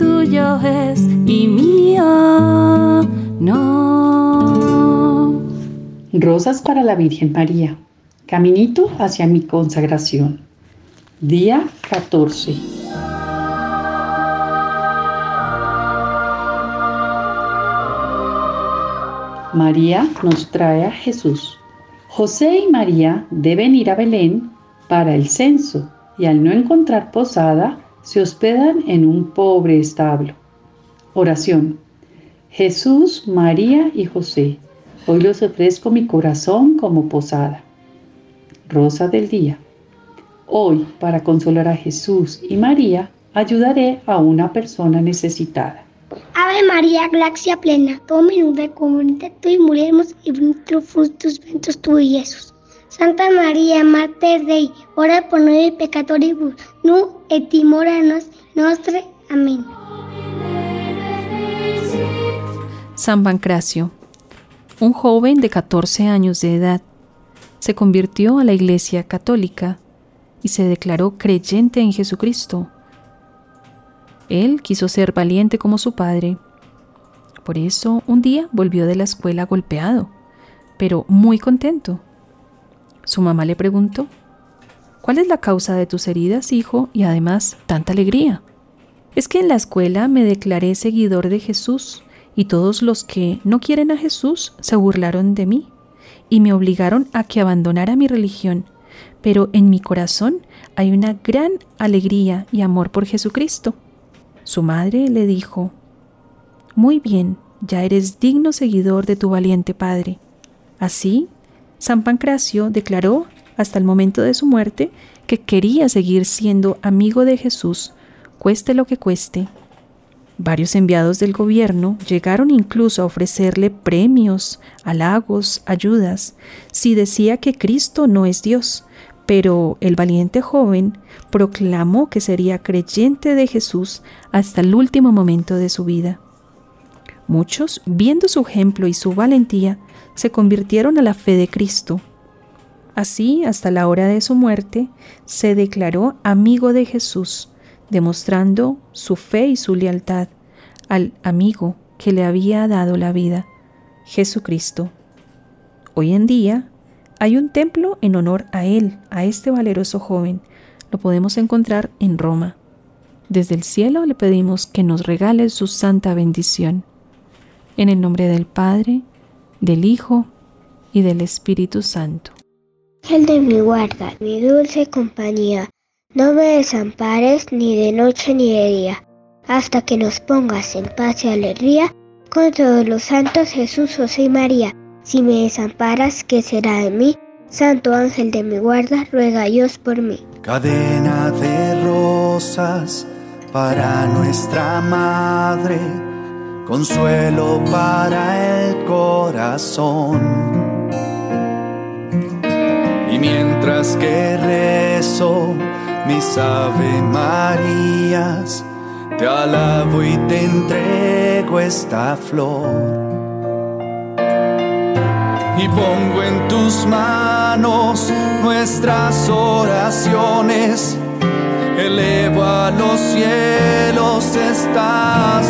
tuyo es y mío no. Rosas para la Virgen María. Caminito hacia mi consagración. Día 14. María nos trae a Jesús. José y María deben ir a Belén para el censo y al no encontrar posada, se hospedan en un pobre establo. Oración. Jesús, María y José, hoy los ofrezco mi corazón como posada. Rosa del día. Hoy, para consolar a Jesús y María, ayudaré a una persona necesitada. Ave María, gracia plena, Dominus de tú y muremos y frutos frutos ventos tu y Jesús. Santa María, Mater Dei, ora por noi peccatoribus, nu et nos nostre. Amén. San Pancracio, un joven de 14 años de edad, se convirtió a la Iglesia Católica y se declaró creyente en Jesucristo. Él quiso ser valiente como su padre. Por eso un día volvió de la escuela golpeado, pero muy contento. Su mamá le preguntó, ¿cuál es la causa de tus heridas, hijo, y además tanta alegría? Es que en la escuela me declaré seguidor de Jesús y todos los que no quieren a Jesús se burlaron de mí y me obligaron a que abandonara mi religión pero en mi corazón hay una gran alegría y amor por Jesucristo. Su madre le dijo, Muy bien, ya eres digno seguidor de tu valiente padre. Así, San Pancracio declaró hasta el momento de su muerte que quería seguir siendo amigo de Jesús, cueste lo que cueste. Varios enviados del gobierno llegaron incluso a ofrecerle premios, halagos, ayudas, si decía que Cristo no es Dios, pero el valiente joven proclamó que sería creyente de Jesús hasta el último momento de su vida. Muchos, viendo su ejemplo y su valentía, se convirtieron a la fe de Cristo. Así, hasta la hora de su muerte, se declaró amigo de Jesús, demostrando su fe y su lealtad al amigo que le había dado la vida, Jesucristo. Hoy en día, hay un templo en honor a él, a este valeroso joven. Lo podemos encontrar en Roma. Desde el cielo le pedimos que nos regale su santa bendición. En el nombre del Padre, del Hijo y del Espíritu Santo. El de mi guarda, mi dulce compañía, no me desampares ni de noche ni de día, hasta que nos pongas en paz y alegría con todos los santos Jesús, José y María si me desamparas, ¿qué será de mí? Santo ángel de mi guarda, ruega Dios por mí. Cadena de rosas para nuestra madre, consuelo para el corazón. Y mientras que rezo mis Ave Marías, te alabo y te entrego esta flor y pongo en tus manos nuestras oraciones. Elevo a los cielos estas